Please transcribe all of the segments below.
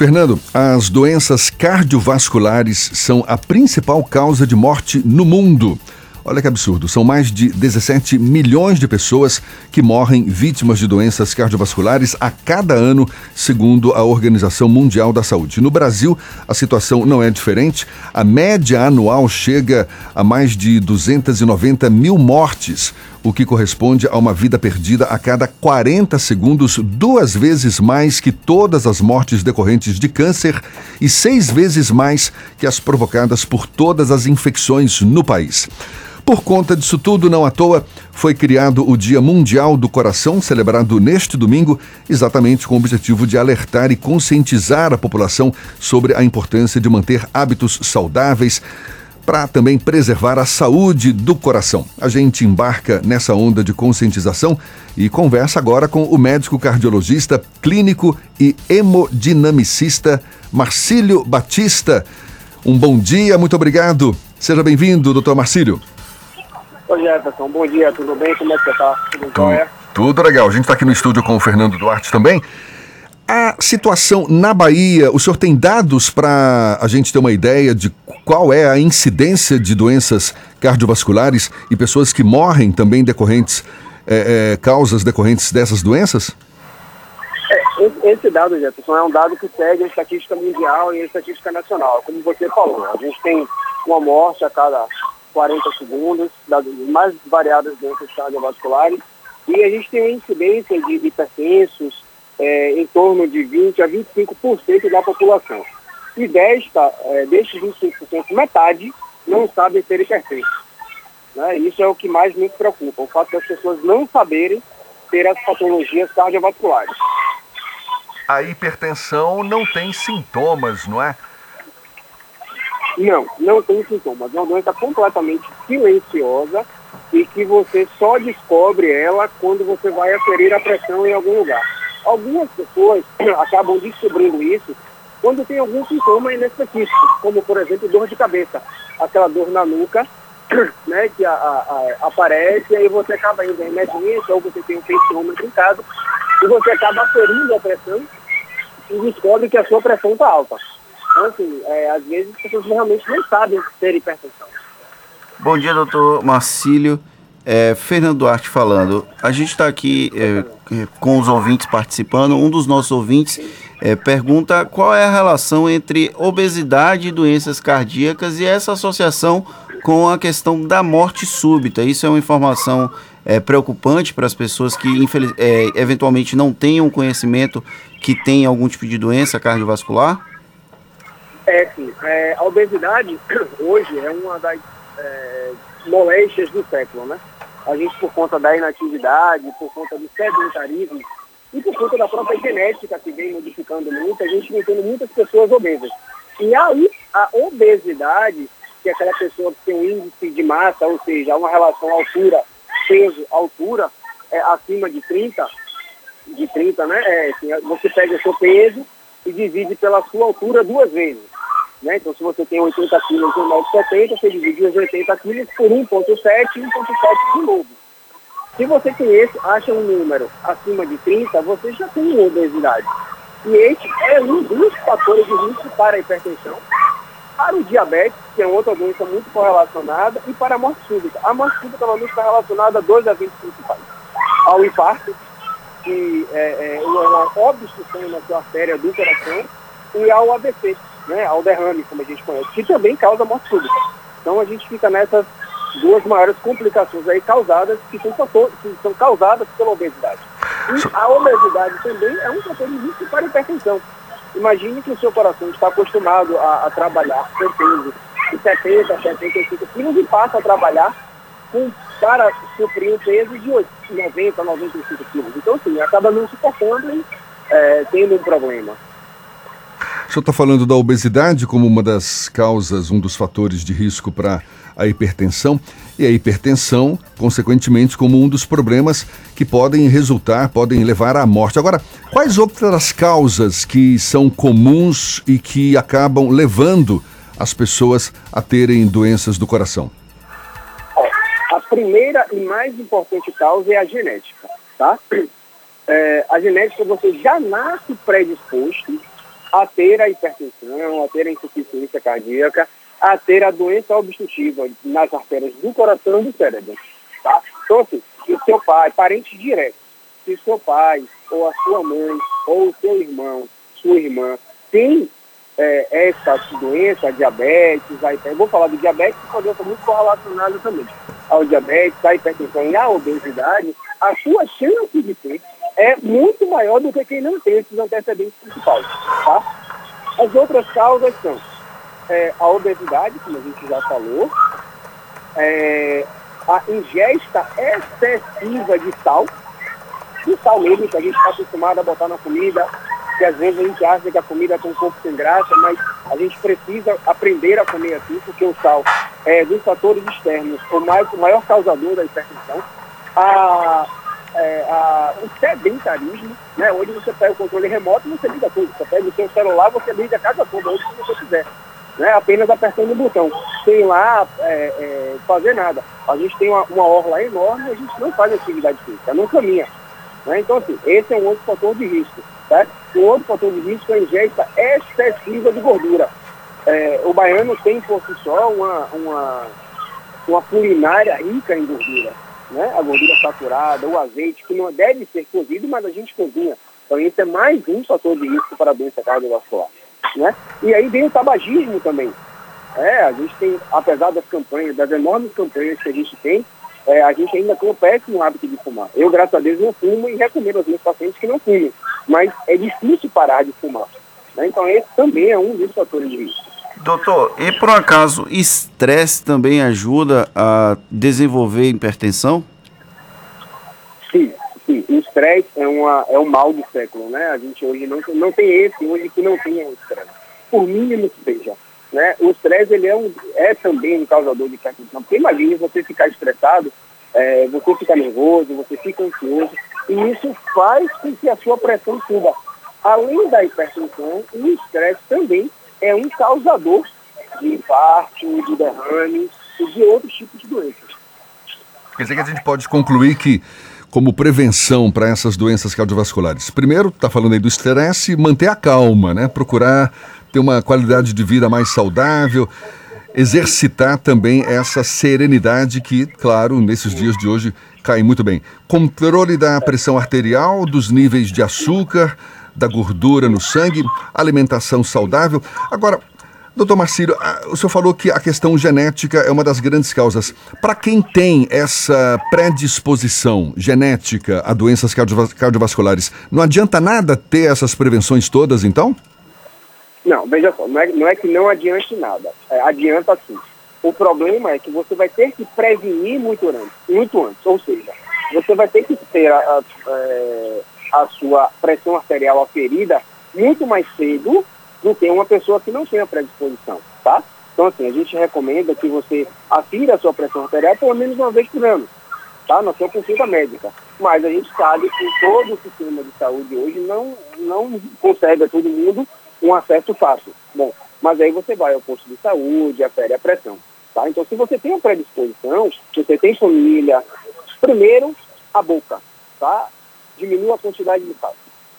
Fernando, as doenças cardiovasculares são a principal causa de morte no mundo. Olha que absurdo, são mais de 17 milhões de pessoas que morrem vítimas de doenças cardiovasculares a cada ano, segundo a Organização Mundial da Saúde. No Brasil, a situação não é diferente. A média anual chega a mais de 290 mil mortes, o que corresponde a uma vida perdida a cada 40 segundos, duas vezes mais que todas as mortes decorrentes de câncer e seis vezes mais que as provocadas por todas as infecções no país. Por conta disso tudo, não à toa, foi criado o Dia Mundial do Coração, celebrado neste domingo, exatamente com o objetivo de alertar e conscientizar a população sobre a importância de manter hábitos saudáveis para também preservar a saúde do coração. A gente embarca nessa onda de conscientização e conversa agora com o médico cardiologista, clínico e hemodinamicista Marcílio Batista. Um bom dia, muito obrigado. Seja bem-vindo, doutor Marcílio. Oi, Jefferson. Bom dia, tudo bem? Como é que você está? Tudo tu, Tudo legal. A gente está aqui no estúdio com o Fernando Duarte também. A situação na Bahia, o senhor tem dados para a gente ter uma ideia de qual é a incidência de doenças cardiovasculares e pessoas que morrem também decorrentes, é, é, causas decorrentes dessas doenças? É, esse dado, Jefferson, é um dado que segue a estatística mundial e a estatística nacional. Como você falou, a gente tem uma morte a cada 40 segundos, das mais variadas doenças cardiovasculares, e a gente tem uma incidência de hipertensos é, em torno de 20% a 25% da população. E desta, é, destes 25%, metade não sabem ser hipertensos. Né? Isso é o que mais me preocupa, o fato das pessoas não saberem ter as patologias cardiovasculares. A hipertensão não tem sintomas, não é? Não, não tem sintomas. É uma doença completamente silenciosa e que você só descobre ela quando você vai aferir a pressão em algum lugar. Algumas pessoas acabam descobrindo isso quando tem algum sintoma inespecífico, como por exemplo dor de cabeça, aquela dor na nuca, né, que a, a, a, aparece e aí você acaba indo em emergência ou você tem um tensiômetro em casa e você acaba aferindo a pressão e descobre que a sua pressão está alta. Então, assim, é, às vezes as pessoas realmente não sabem ter hipertensão. Bom dia, doutor Marcílio. É, Fernando Duarte falando. A gente está aqui é, é, com os ouvintes participando. Um dos nossos ouvintes é, pergunta qual é a relação entre obesidade e doenças cardíacas e essa associação com a questão da morte súbita. Isso é uma informação é, preocupante para as pessoas que é, eventualmente não tenham conhecimento que tem algum tipo de doença cardiovascular? É, sim. A obesidade hoje é uma das moléstias do século, né? A gente, por conta da inatividade, por conta do sedentarismo e por conta da própria genética que vem modificando muito, a gente vem tendo muitas pessoas obesas. E aí, a obesidade, que é aquela pessoa que tem um índice de massa, ou seja, uma relação altura, peso, altura, é, acima de 30, de 30, né? É, assim, você pega o seu peso e divide pela sua altura duas vezes. Né? Então, se você tem 80 quilos e 1,70m, você divide os 80 quilos por 1,7 e 1,7 de novo. Se você tem esse, acha um número acima de 30, você já tem obesidade. E esse é um dos fatores de risco para a hipertensão, para o diabetes, que é outra doença muito correlacionada, e para a morte súbita. A morte súbita normalmente está relacionada a dois eventos principais. Ao infarto, que é, é uma obstrução na sua artéria do coração, e ao AVC, né, ao derrame, como a gente conhece, que também causa morte súbita. Então a gente fica nessas duas maiores complicações aí causadas, que são, que são causadas pela obesidade. E a obesidade também é um fator de risco para a hipertensão. Imagine que o seu coração está acostumado a, a trabalhar com peso de 70, 75 quilos e passa a trabalhar com, para suprir um peso de 90, 95 quilos. Então, sim, acaba não suportando e é, tendo um problema. O senhor está falando da obesidade como uma das causas, um dos fatores de risco para a hipertensão, e a hipertensão, consequentemente, como um dos problemas que podem resultar, podem levar à morte. Agora, quais outras causas que são comuns e que acabam levando as pessoas a terem doenças do coração? A primeira e mais importante causa é a genética, tá? É, a genética você já nasce predisposto a ter a hipertensão, a ter a insuficiência cardíaca, a ter a doença obstrutiva nas artérias do coração e do cérebro. Tá? Então, assim, se o seu pai, parente direto, se o seu pai, ou a sua mãe, ou o seu irmão, sua irmã, tem é, essa doença, diabetes, a hiper... vou falar do diabetes, porque uma doença muito correlacionada também ao diabetes, à hipertensão e à obesidade, a sua chance de ter é muito maior do que quem não tem esses antecedentes principais. Tá? As outras causas são é, a obesidade, como a gente já falou, é, a ingesta excessiva de sal, de sal mesmo que a gente está acostumado a botar na comida, que às vezes a gente acha que a comida tem um pouco sem graça, mas a gente precisa aprender a comer assim, porque o sal é dos fatores externos o, mais, o maior causador da hipertensão. A, é, a, o sedentarismo, né, onde você pega o controle remoto e você liga tudo. Você pega o seu celular, você liga a casa toda, onde você quiser né, apenas apertando o botão, sem lá é, é, fazer nada. A gente tem uma, uma orla enorme e a gente não faz atividade física, não caminha. Né? Então, assim, esse é um outro fator de risco. Tá? O outro fator de risco é a ingesta excessiva de gordura. É, o baiano tem por si só uma, uma, uma culinária rica em gordura. Né? A gordura saturada, o azeite, que não deve ser cozido, mas a gente cozinha. Então, esse é mais um fator de risco para a doença cardiovascular. Né? E aí vem o tabagismo também. É, a gente tem, apesar das campanhas, das enormes campanhas que a gente tem, é, a gente ainda tem o péssimo hábito de fumar. Eu, graças a Deus, não fumo e recomendo aos meus pacientes que não fumem. Mas é difícil parar de fumar. Né? Então, esse também é um dos fatores de risco. Doutor, e por acaso, estresse também ajuda a desenvolver hipertensão? Sim, sim. O estresse é, uma, é um mal do século, né? A gente hoje não, não tem esse hoje que não tenha o estresse. Por mínimo que seja. Né? O estresse ele é, um, é também um causador de hipertensão. Porque imagine você ficar estressado, é, você fica nervoso, você fica ansioso, e isso faz com que a sua pressão suba. Além da hipertensão, o estresse também é um causador de infarto, de derrame e de outros tipos de doenças. Quer dizer que a gente pode concluir que, como prevenção para essas doenças cardiovasculares, primeiro, está falando aí do estresse, manter a calma, né? Procurar ter uma qualidade de vida mais saudável, exercitar também essa serenidade que, claro, nesses dias de hoje cai muito bem. Controle da pressão arterial, dos níveis de açúcar, da gordura no sangue, alimentação saudável. Agora, doutor Marcílio, o senhor falou que a questão genética é uma das grandes causas. Para quem tem essa predisposição genética a doenças cardiovasculares, não adianta nada ter essas prevenções todas, então? Não, veja só, não é, não é que não adiante nada. É, adianta sim. O problema é que você vai ter que prevenir muito antes, muito antes. Ou seja, você vai ter que ter a, a, é, a sua pressão arterial aferida muito mais cedo do que uma pessoa que não tem a predisposição, tá? Então, assim, a gente recomenda que você afira a sua pressão arterial pelo menos uma vez por ano, tá? Na sua consulta médica. Mas a gente sabe que todo o sistema de saúde hoje não, não consegue a todo mundo um acesso fácil. Bom, mas aí você vai ao posto de saúde, afere a pressão. Tá? Então, se você tem uma predisposição, se você tem família, primeiro, a boca, tá? Diminua a quantidade de sal.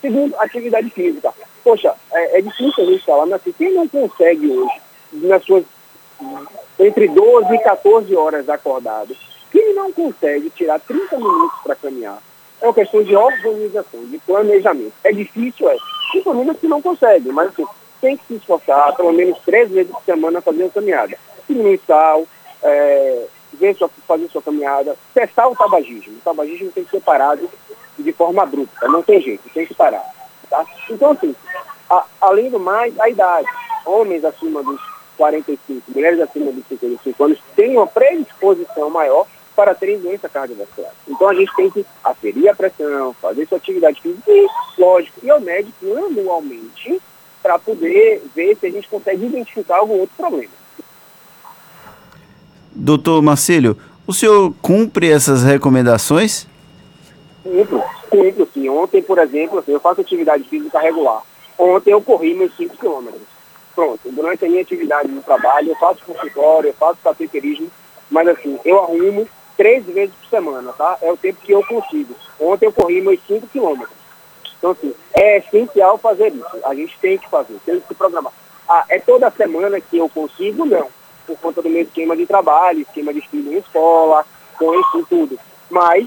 Segundo, atividade física. Poxa, é, é difícil a gente falar, mas quem não consegue hoje, nas suas entre 12 e 14 horas acordado, quem não consegue tirar 30 minutos para caminhar, é uma questão de organização, de planejamento. É difícil, é. Tem famílias que não conseguem, mas assim, tem que se esforçar pelo menos três vezes por semana fazer uma caminhada. Diminuir sal, é, sua, fazer sua caminhada, testar o tabagismo. O tabagismo tem que ser parado de forma abrupta, não tem jeito, tem que parar. Tá? Então, assim, a, além do mais, a idade. Homens acima dos 45, mulheres acima dos 55 anos têm uma predisposição maior para terem doença cardiovascular. Então a gente tem que aferir a pressão, fazer sua atividade física e, lógico, ir ao médico anualmente para poder ver se a gente consegue identificar algum outro problema. Doutor Marcílio, o senhor cumpre essas recomendações? Cumpro, cumpro sim. Ontem, por exemplo, assim, eu faço atividade física regular. Ontem eu corri meus 5 quilômetros. Pronto, durante a minha atividade no trabalho, eu faço consultório, eu faço cateterismo, mas assim, eu arrumo três vezes por semana, tá? É o tempo que eu consigo. Ontem eu corri meus 5 quilômetros. Então, assim, é essencial fazer isso. A gente tem que fazer, tem que se programar. Ah, é toda semana que eu consigo? Não. Por conta do meu esquema de trabalho, esquema de estudo em escola, com isso tudo. Mas,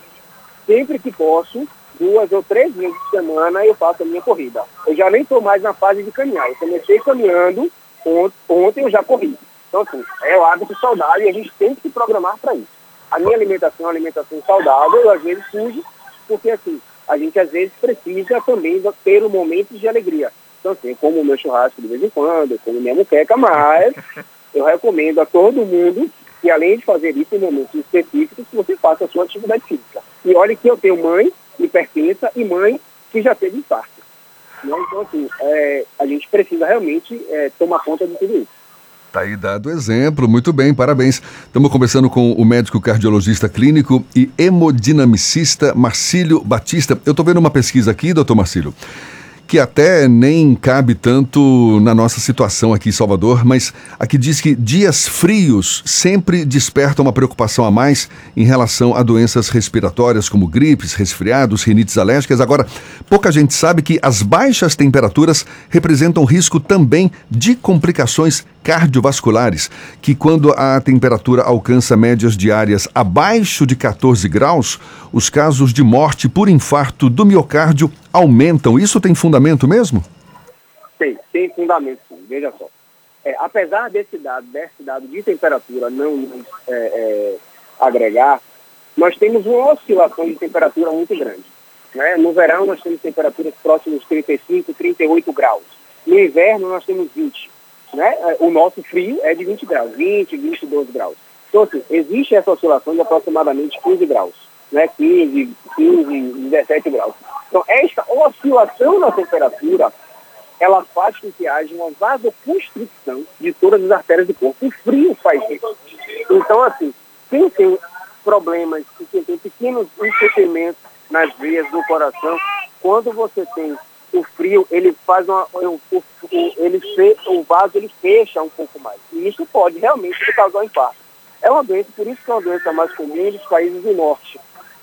sempre que posso, duas ou três vezes por semana eu faço a minha corrida. Eu já nem estou mais na fase de caminhar. Eu comecei caminhando, ontem eu já corri. Então, assim, é o hábito saudável e a gente tem que se programar para isso. A minha alimentação é uma alimentação saudável, eu às vezes fujo, porque assim, a gente às vezes precisa também ter um momento de alegria. Então, assim, eu como o meu churrasco de vez em quando, eu como minha muqueca, mas eu recomendo a todo mundo que além de fazer isso em momentos específicos, você faça a sua atividade física. E olha que eu tenho mãe hipertensa e mãe que já teve infarto. Né? Então, assim, é, a gente precisa realmente é, tomar conta de tudo isso. Tá aí dado exemplo, muito bem, parabéns. Estamos conversando com o médico cardiologista clínico e hemodinamicista Marcílio Batista. Eu estou vendo uma pesquisa aqui, doutor Marcílio, que até nem cabe tanto na nossa situação aqui em Salvador, mas aqui diz que dias frios sempre despertam uma preocupação a mais em relação a doenças respiratórias como gripes, resfriados, rinites alérgicas. Agora, pouca gente sabe que as baixas temperaturas representam risco também de complicações cardiovasculares, que quando a temperatura alcança médias diárias abaixo de 14 graus, os casos de morte por infarto do miocárdio aumentam. Isso tem fundamento mesmo? Tem, tem fundamento sim. Veja só. É, apesar desse dado, desse dado de temperatura não é, é, agregar, nós temos uma oscilação de temperatura muito grande. Né? No verão nós temos temperaturas próximas de 35, 38 graus. No inverno nós temos 20. Né? É, o nosso frio é de 20 graus, 20, 22 graus. Então, assim, existe essa oscilação de aproximadamente 15 graus, né? 15, 15, 17 graus. Então, esta oscilação na temperatura, ela faz com que haja uma vasoconstricção de todas as artérias do corpo. O frio faz isso. Então, assim, quem tem problemas, quem tem pequenos entupimentos nas veias do coração, quando você tem o frio, ele faz uma, o, ele fe, o vaso ele fecha um pouco mais. E isso pode realmente causar um infarto. É uma doença, por isso que é uma doença mais comum nos países do norte,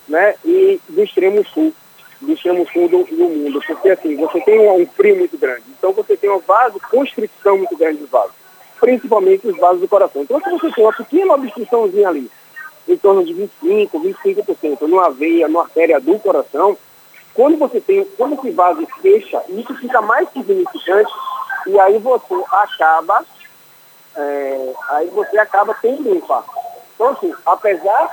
né? E do extremo sul do extremo sul do, do, mundo, porque assim, você tem um, um, frio muito grande, então você tem uma vasoconstricção muito grande dos vasos, principalmente os vasos do coração. Então se você tem uma pequena obstruçãozinha ali, em torno de 25, 25%, numa veia, numa artéria do coração, quando você tem, quando esse vaso fecha, isso fica mais significante e aí você acaba, é, aí você acaba tendo um infarto. Então assim, apesar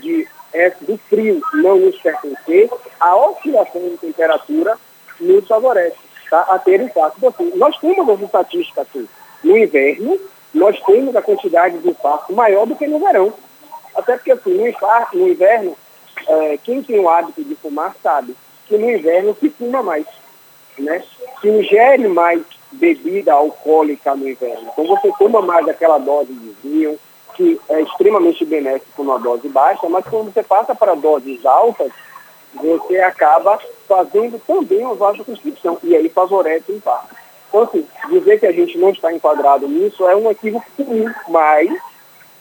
de é, do frio não nos pertencer, a oscilação de temperatura nos favorece tá, a ter infarto. Então, assim, nós temos as estatísticas assim, no inverno, nós temos a quantidade de infarto maior do que no verão. Até porque assim, no, infarto, no inverno, é, quem tem o hábito de fumar sabe que no inverno se fuma mais. Né? Se ingere mais bebida alcoólica no inverno. Então você toma mais aquela dose de vinho, que é extremamente benéfico numa dose baixa, mas quando você passa para doses altas, você acaba fazendo também uma vasoconstricção, e aí favorece o infarto. Então, assim, dizer que a gente não está enquadrado nisso é um equívoco comum, mas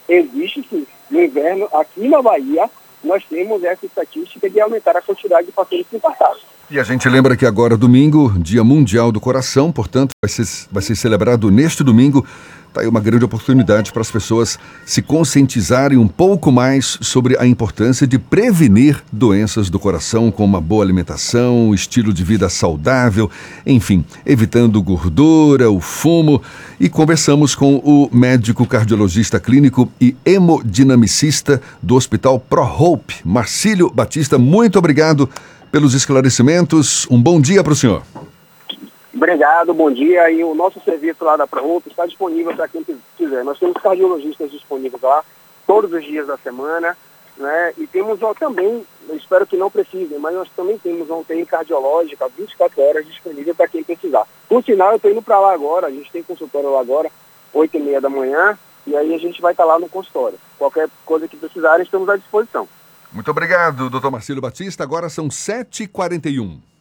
existe sim. No inverno, aqui na Bahia, nós temos essa estatística de aumentar a quantidade de pacientes infartados. E a gente lembra que agora, domingo, Dia Mundial do Coração, portanto, vai ser, vai ser celebrado neste domingo Está aí uma grande oportunidade para as pessoas se conscientizarem um pouco mais sobre a importância de prevenir doenças do coração com uma boa alimentação, estilo de vida saudável, enfim, evitando gordura, o fumo. E conversamos com o médico cardiologista clínico e hemodinamicista do Hospital ProHope, Marcílio Batista. Muito obrigado pelos esclarecimentos. Um bom dia para o senhor. Obrigado, bom dia. E o nosso serviço lá da Proruto está disponível para quem quiser. Nós temos cardiologistas disponíveis lá todos os dias da semana, né? E temos ó, também, espero que não precisem, mas nós também temos UTI cardiológica 24 horas disponível para quem precisar. Por sinal, eu estou indo para lá agora, a gente tem consultório lá agora, 8 e meia da manhã, e aí a gente vai estar tá lá no consultório. Qualquer coisa que precisarem, estamos à disposição. Muito obrigado, doutor Marcelo Batista. Agora são 7h41.